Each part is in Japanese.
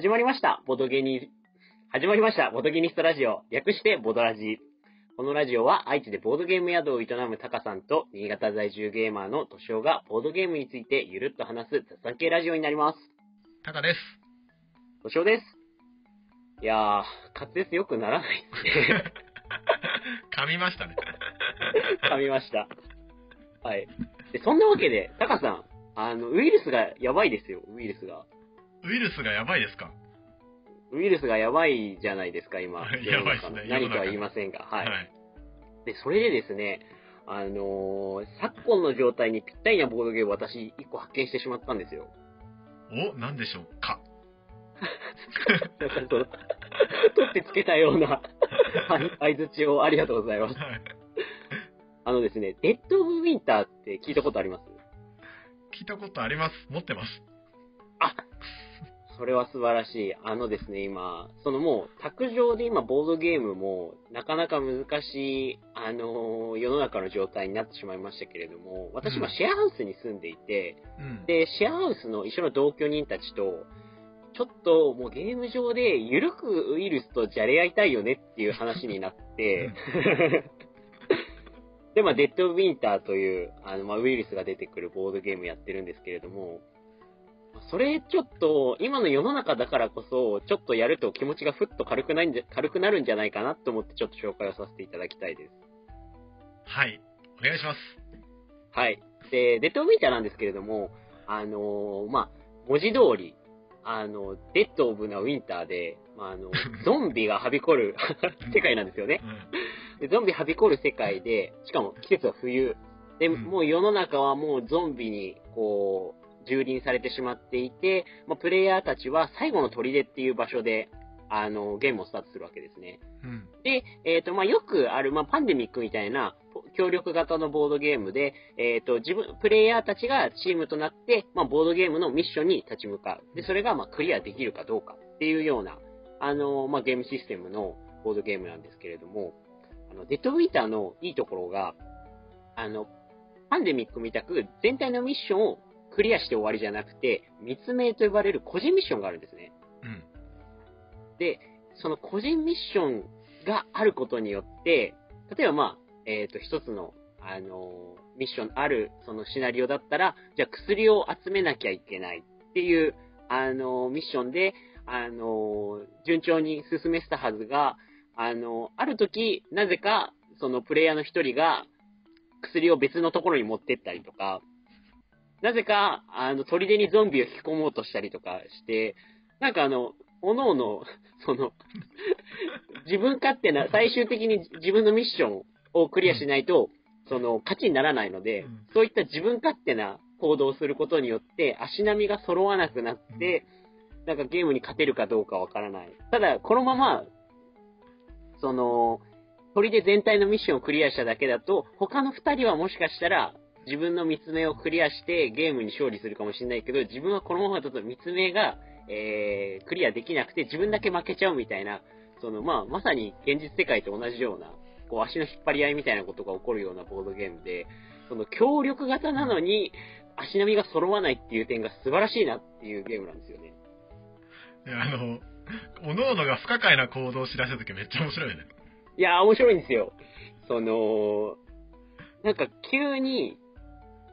始まりました、ボドゲニ、始まりました、ボドゲニストラジオ、略してボドラジ。このラジオは愛知でボードゲーム宿を営むタカさんと、新潟在住ゲーマーのトシオがボードゲームについてゆるっと話す雑談系ラジオになります。タカです。トシオです。いやー、滑舌良くならないですね。噛みましたね。噛みました。はい。で、そんなわけで、タカさん、あの、ウイルスがやばいですよ、ウイルスが。ウイルスがやばいですか？ウイルスがやばいじゃないですか、今。やばいですね何とは言いませんが。はい。はい。で、それでですね、あのー昨今の状態にぴったりなボードゲームを私、一個発見してしまったんですよ。お、なんでしょう？かなんかその、取ってつけたような相相づちをありがとうございます。はい。あのですね、デッド・オブ・ウィンターって聞いたことあります？聞いたことあります。持ってます。あそれは素晴らしい。あのですね、今、そのもう、卓上で今、ボードゲームも、なかなか難しい、あのー世の中の状態になってしまいましたけれども、私今、うんシェアハウスに住んでいて、うん。で、シェアハウスの一緒の同居人たちと、ちょっともうゲーム上でゆるくウイルスとじゃれ合いたいよねっていう話になって、で、まあ、デッド・ウィンターという、あの、まあ、ウイルスが出てくるボードゲームやってるんですけれども、それちょっと、今の世の中だからこそ、ちょっとやると気持ちがふっと軽くないんじゃ、軽くなるんじゃないかなと思ってちょっと紹介をさせていただきたいです。はい。お願いします。はい。で、デッド・オブ・ウィンターなんですけれども、あのーまあ、文字通り、あの、デッド・オブ・ナ・ウィンターで、まあ、あの、ゾンビがはびこる 世界なんですよね。うん。でゾンビはびこる世界で、しかも季節は冬。で、うんもう世の中はもうゾンビに、こう、蹂躙されてしまっていて、まあ、プレイヤーたちは最後の砦っていう場所で、あの、ゲームをスタートするわけですね。うん。で、えっ、と、まあ、よくある、まあ、パンデミックみたいな、協力型のボードゲームで、えっ、と、自分、プレイヤーたちがチームとなって、まあ、ボードゲームのミッションに立ち向かう。で、それが、まあ、クリアできるかどうかっていうような、あの、まあ、ゲームシステムのボードゲームなんですけれども、あの、デッドウィンターのいいところが、あの、パンデミックみたく全体のミッションをクリアして終わりじゃなくて、密命と呼ばれる個人ミッションがあるんですね。うん。で、その個人ミッションがあることによって、例えばまあ、えっ、と、一つの、あのーミッションある、そのシナリオだったら、じゃあ薬を集めなきゃいけないっていう、あのーミッションで、あのー順調に進めてたはずが、あのーある時、なぜか、そのプレイヤーの一人が、薬を別のところに持ってったりとか、なぜか、あの、砦にゾンビを引き込もうとしたりとかして、なんかあの、おのおの、その、自分勝手な、最終的に自分のミッションをクリアしないと、その、勝ちにならないのでうん、そういった自分勝手な行動をすることによって、足並みが揃わなくなって、なんかゲームに勝てるかどうかわからない。ただ、このまま、その、砦全体のミッションをクリアしただけだと、他の二人はもしかしたら、自分の三つ目をクリアしてゲームに勝利するかもしれないけど、自分はこのままだと三つ目が、えー、クリアできなくて自分だけ負けちゃうみたいな、その、まあ、まさに現実世界と同じような、こう足の引っ張り合いみたいなことが起こるようなボードゲームで、その協力型なのに足並みが揃わないっていう点が素晴らしいなっていうゲームなんですよね。あの、おのおのが不可解な行動をしだしたときめっちゃ面白いね。いやー、面白いんですよ。その、なんか急に、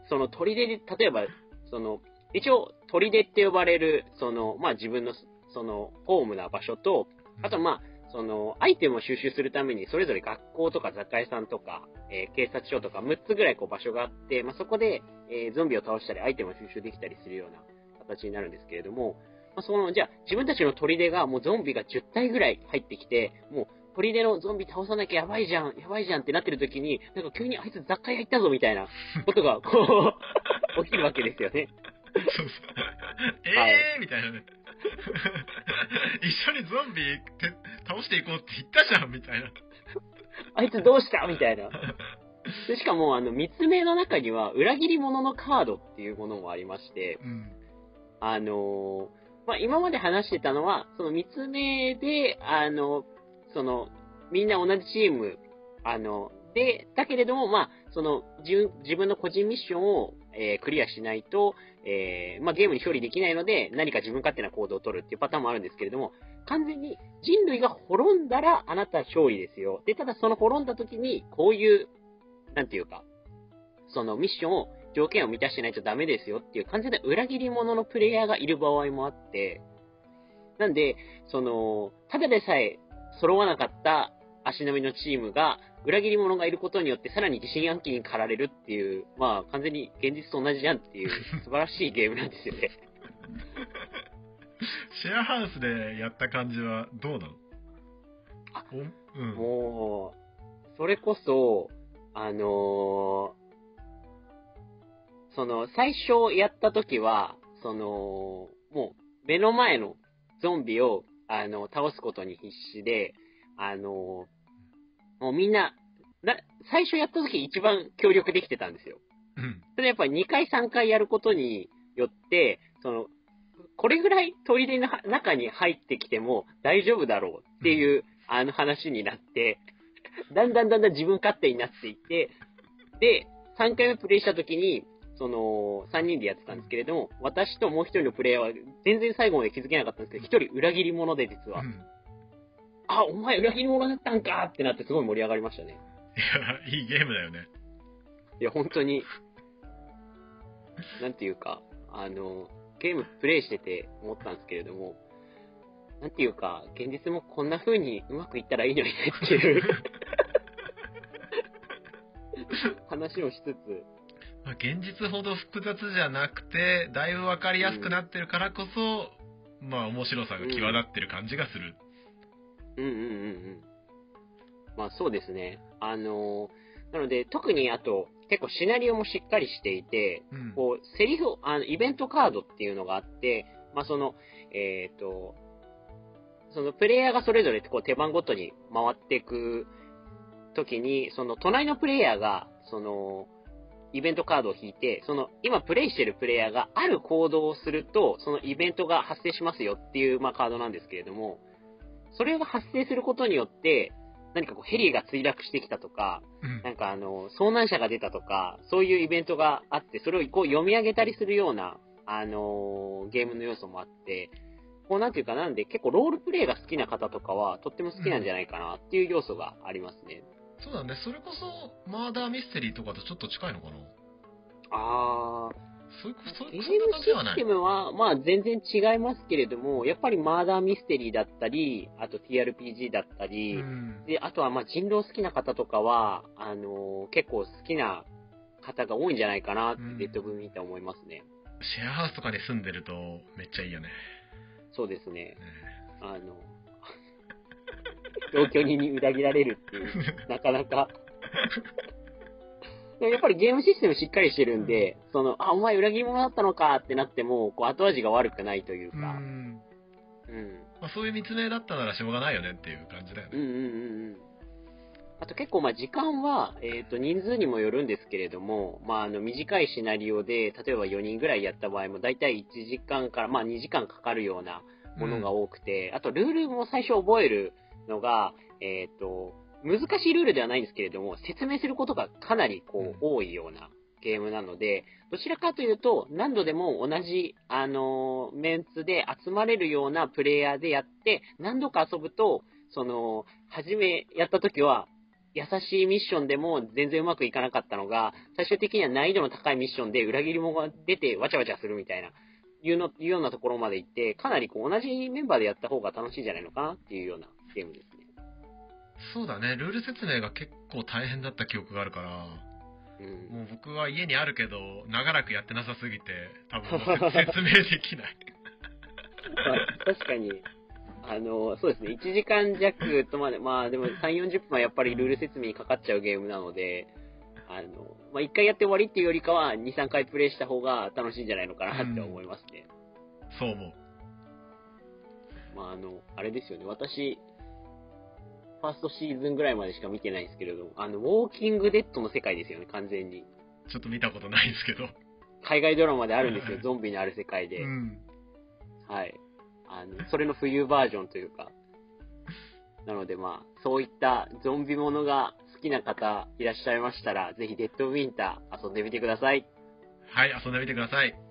その砦で、例えば、その、一応、砦って呼ばれる、その、まあ自分の、その、ホームな場所と、あとまあ、その、アイテムを収集するために、それぞれ学校とか雑貨屋さんとか、えー警察署とか、6つぐらいこう場所があって、まあそこで、えーゾンビを倒したり、アイテムを収集できたりするような形になるんですけれども、まあその、じゃあ、自分たちの砦がもうゾンビが10体ぐらい入ってきて、もう、砦のゾンビ倒さなきゃやばいじゃん、やばいじゃんってなってる時に、なんか急にあいつ雑貨屋行ったぞみたいなことが、こう、起きるわけですよね。そうそう。えーみたいなね。一緒にゾンビて倒していこうって言ったじゃんみたいな。あいつどうしたみたいな。でしかも、あの、三つ目の中には、裏切り者のカードっていうものもありまして、うん。あのーまあ、今まで話してたのは、その三つ目で、あの、その、みんな同じチーム、あの、で、だけれども、まあ、その、自分の個人ミッションを、えークリアしないと、えーまあ、ゲームに勝利できないので、何か自分勝手な行動を取るっていうパターンもあるんですけれども、完全に人類が滅んだらあなた勝利ですよ。で、ただその滅んだ時に、こういう、なんていうか、そのミッションを、条件を満たしてないとダメですよっていう完全な裏切り者のプレイヤーがいる場合もあって、なんで、その、ただでさえ揃わなかった足並みのチームが、裏切り者がいることによってさらに疑心暗鬼に駆られるっていう、まあ完全に現実と同じじゃんっていう 素晴らしいゲームなんですよね。シェアハウスでやった感じはどうなの？あおうん。もう、それこそ、あのーその、最初やった時は、その、もう、目の前のゾンビを、あの、倒すことに必死で、あのーもうみんな、な、最初やった時一番協力できてたんですよ。うん。それやっぱり2回3回やることによって、その、これぐらい砦の中に入ってきても大丈夫だろうっていう、あの話になって、だんだんだんだん自分勝手になっていって、で、3回目プレイした時に、その、3人でやってたんですけれども、私ともう1人のプレイヤーは全然最後まで気づけなかったんですけど、1人裏切り者で実は、うんあ、お前裏切り者だったんかってなってすごい盛り上がりましたね。いや、いいゲームだよね。いや、本当に、なんていうか、あの、ゲームプレイしてて思ったんですけれども、なんていうか、現実もこんな風にうまくいったらいいのにねっていう 話をしつつ、まあ、現実ほど複雑じゃなくて、だいぶわかりやすくなってるからこそ、まあ面白さが際立ってる感じがする。うんうんうんうん。まあそうですね。あの、なので特にあと、結構シナリオもしっかりしていて、うん。こう、セリフ、あの、イベントカードっていうのがあって、まあ、その、えっ、と、そのプレイヤーがそれぞれこう手番ごとに回っていくときに、その隣のプレイヤーが、その、イベントカードを引いて、その、今プレイしてるプレイヤーがある行動をすると、そのイベントが発生しますよっていう、まあ、カードなんですけれども、それが発生することによって、何かこうヘリが墜落してきたとか、うんなんかあの、遭難者が出たとか、そういうイベントがあって、それをこう読み上げたりするような、あのーゲームの要素もあって、こうなんていうかなんで結構ロールプレイが好きな方とかはとっても好きなんじゃないかなっていう要素がありますね。そうだね。それこそ、マーダーミステリーとかとちょっと近いのかな？あそういうこー、と、ゲームシステ。ムは、まあ全然違いますけれども、やっぱりマーダーミステリーだったり、あと TRPG だったり、うん。で、あとは、まあ、人狼好きな方とかは、あのー結構好きな方が多いんじゃないかなって、ッドブー見て思いますね。シェアハウスとかに住んでるとめっちゃいいよね。そうですね。ねあの、同居人に裏切られるっていう、なかなか。でもやっぱりゲームシステムしっかりしてるんで、その、あ、お前裏切り者だったのかってなっても、こう後味が悪くないといううか、ん。うん。まあ、そういう密命だったならしょうがないよねっていう感じだよね。うんうんうんうん。あと結構まあ時間は、えっ、と人数にもよるんですけれども、まああの短いシナリオで、例えば4人ぐらいやった場合も、だいたい1時間から、まあ2時間かかるようなものが多くて、あとルールも最初覚えるのが、えっ、と、難しいルールではないんですけれども、説明することがかなりこう、うん。多いようなゲームなので、どちらかというと、何度でも同じ、あのーメンツで集まれるようなプレイヤーでやって、何度か遊ぶと、その、初めやった時は、優しいミッションでも全然うまくいかなかったのが、最終的には難易度の高いミッションで裏切り者が出てわちゃわちゃするみたいな、いうの、いうようなところまで行って、かなりこう同じメンバーでやった方が楽しいんじゃないのかなっていうようなゲームですね。そうだね。ルール説明が結構大変だった記憶があるから、うん。もう僕は家にあるけど、長らくやってなさすぎて、多分説明できない。まあ確かに、あの、そうですね、1時間弱とまで、まあでも3、40分はやっぱりルール説明にかかっちゃうゲームなので、あの、まあ1回やって終わりっていうよりかは、2、3回プレイした方が楽しいんじゃないのかなって思いますね。そう思う。まああの、あれですよね、私、ファーストシーズンぐらいまでしか見てないんですけれども、あの、ウォーキングデッドの世界ですよね、完全に。ちょっと見たことないですけど。海外ドラマであるんですよは、いゾンビのある世界で。うん。はい。あの、それの冬バージョンというか。なのでまあ、そういったゾンビものが好きな方いらっしゃいましたら、ぜひデッドウィンター遊んでみてください。はい、遊んでみてください。